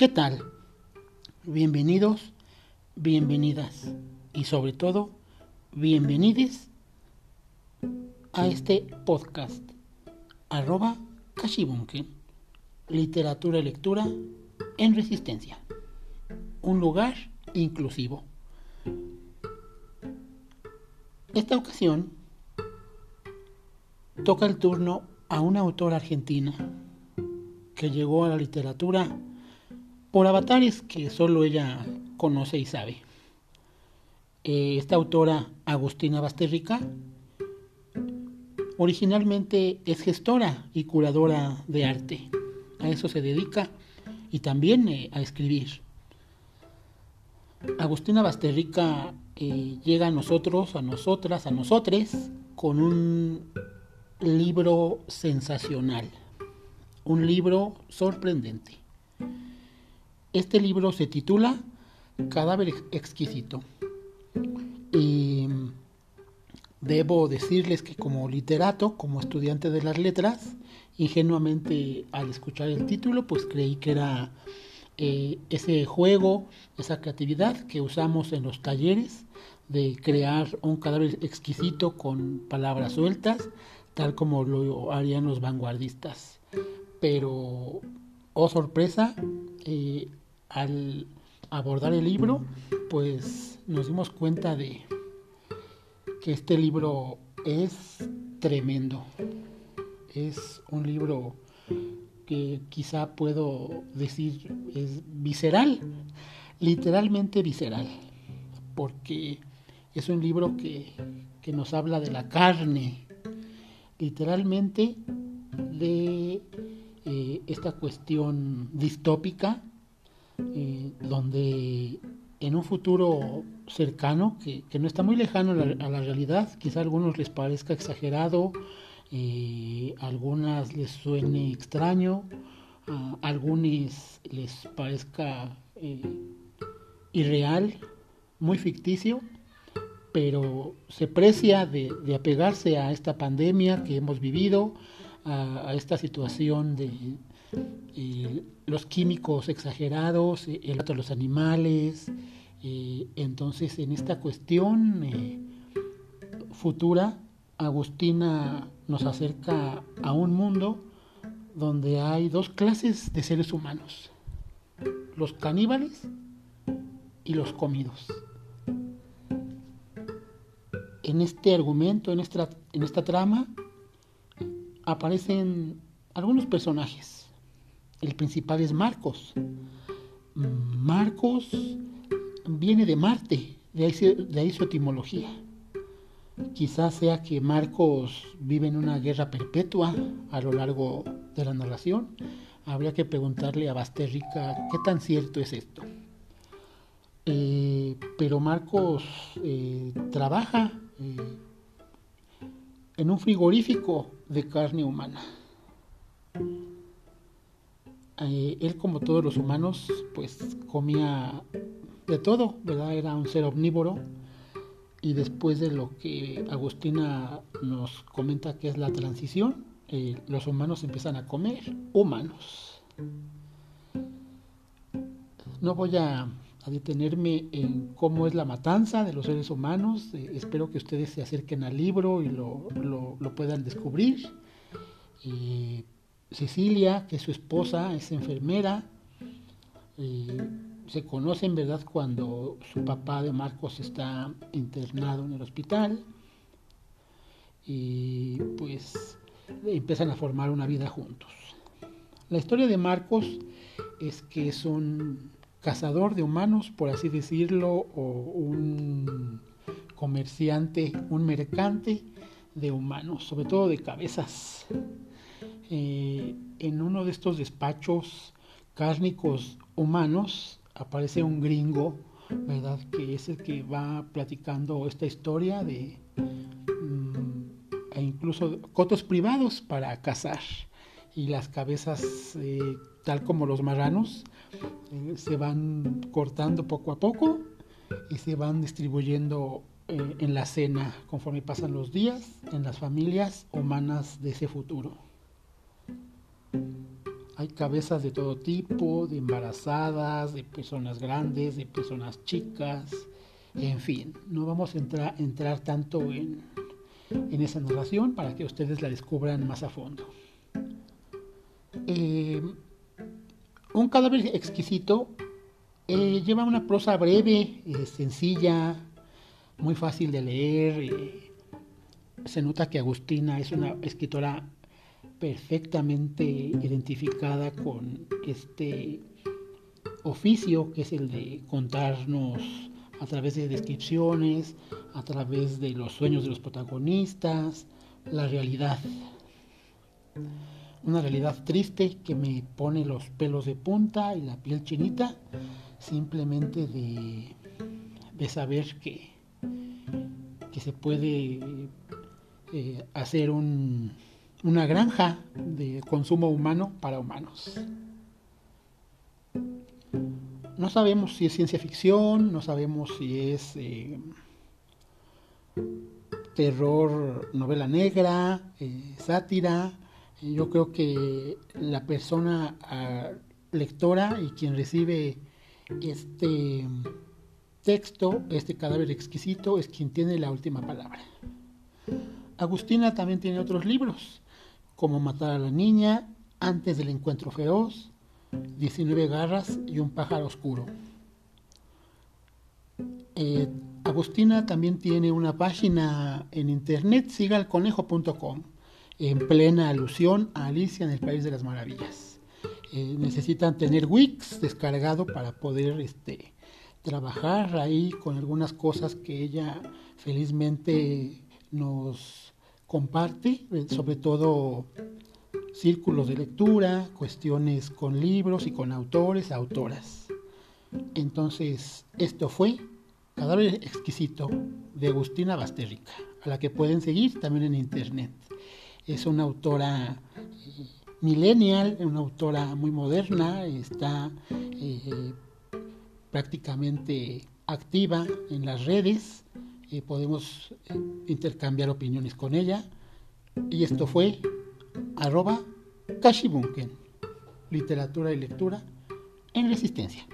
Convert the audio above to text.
¿Qué tal? Bienvenidos, bienvenidas y sobre todo, bienvenides a este podcast arroba Kashibunken, literatura y lectura en resistencia, un lugar inclusivo. Esta ocasión toca el turno a una autora argentina que llegó a la literatura por avatares que solo ella conoce y sabe. Eh, esta autora, Agustina Basterrica, originalmente es gestora y curadora de arte. A eso se dedica y también eh, a escribir. Agustina Basterrica eh, llega a nosotros, a nosotras, a nosotres, con un libro sensacional un libro sorprendente. Este libro se titula Cadáver exquisito. Y debo decirles que como literato, como estudiante de las letras, ingenuamente al escuchar el título, pues creí que era eh, ese juego, esa creatividad que usamos en los talleres de crear un cadáver exquisito con palabras sueltas, tal como lo harían los vanguardistas pero, oh sorpresa, eh, al abordar el libro, pues nos dimos cuenta de que este libro es tremendo. Es un libro que quizá puedo decir es visceral, literalmente visceral, porque es un libro que, que nos habla de la carne, literalmente de eh, esta cuestión distópica, eh, donde en un futuro cercano, que, no está muy lejano a la, realidad, quizá a algunos les parezca exagerado, eh, a algunas les suene extraño, a algunos les parezca irreal, muy ficticio, pero se precia de, apegarse a esta pandemia que hemos vivido, a, esta situación de eh, los químicos exagerados, eh, el trato los animales. Eh, entonces, en esta cuestión futura, Agustina nos acerca a un mundo donde hay dos clases de seres humanos, los caníbales y los comidos. En este argumento, en esta trama, aparecen algunos personajes. El principal es Marcos. Marcos viene de Marte, de ahí, su etimología. Quizás sea que Marcos vive en una guerra perpetua a lo largo de la narración. Habría que preguntarle a Basterrica qué tan cierto es esto. Eh, pero Marcos eh, trabaja eh, en un frigorífico de carne humana. Eh, él, como todos los humanos, pues comía de todo, ¿verdad? Era un ser omnívoro. Y después de lo que Agustina nos comenta que es la transición, eh, los humanos empiezan a comer humanos. No voy a detenerme en cómo es la matanza de los seres humanos. Eh, espero que ustedes se acerquen al libro y lo, puedan descubrir. Cecilia, que es su esposa, es enfermera. se conocen, ¿verdad?, cuando su papá de Marcos está internado en el hospital. Y pues empiezan a formar una vida juntos. La historia de Marcos es que es un cazador de humanos, por así decirlo, o un comerciante, un mercante de humanos, sobre todo de cabezas. Eh, en uno de estos despachos cárnicos humanos aparece un gringo, ¿verdad? Que es el que va platicando esta historia de mm, e incluso cotos privados para cazar y las cabezas, eh, tal como los marranos, eh, se van cortando poco a poco y se van distribuyendo eh, en la cena conforme pasan los días en las familias humanas de ese futuro. Hay cabezas de todo tipo, de embarazadas, de personas grandes, de personas chicas, en fin, no vamos a entrar, entrar tanto en, en, esa narración para que ustedes la descubran más a fondo. Eh, un cadáver exquisito eh, lleva una prosa breve, eh, sencilla, muy fácil de leer. se nota que Agustina es una escritora perfectamente identificada con este oficio que es el de contarnos a través de descripciones, a través de los sueños de los protagonistas, la realidad. Una realidad triste que me pone los pelos de punta y la piel chinita, simplemente de, de saber que, que se puede eh, hacer un, una granja de consumo humano para humanos. No sabemos si es ciencia ficción, no sabemos si es eh, terror, novela negra, eh, sátira. Yo creo que la persona ah, lectora y quien recibe este texto, este cadáver exquisito, es quien tiene la última palabra. Agustina también tiene otros libros como matar a la niña, antes del encuentro feroz, 19 garras y un pájaro oscuro. Eh, Agustina también tiene una página en internet, sigalconejo.com, en plena alusión a Alicia en el País de las Maravillas. Eh, necesitan tener Wix descargado para poder este, trabajar ahí con algunas cosas que ella felizmente nos comparte, eh, sobre todo círculos de lectura, cuestiones con libros y con autores, autoras. Entonces, esto fue Cadáver Exquisito de Agustina Basterrica, a la que pueden seguir también en internet. Es una autora eh, millennial, una autora muy moderna, está eh, prácticamente activa en las redes podemos eh, intercambiar opiniones con ella. Y esto fue arroba Kashibunken, literatura y lectura en resistencia.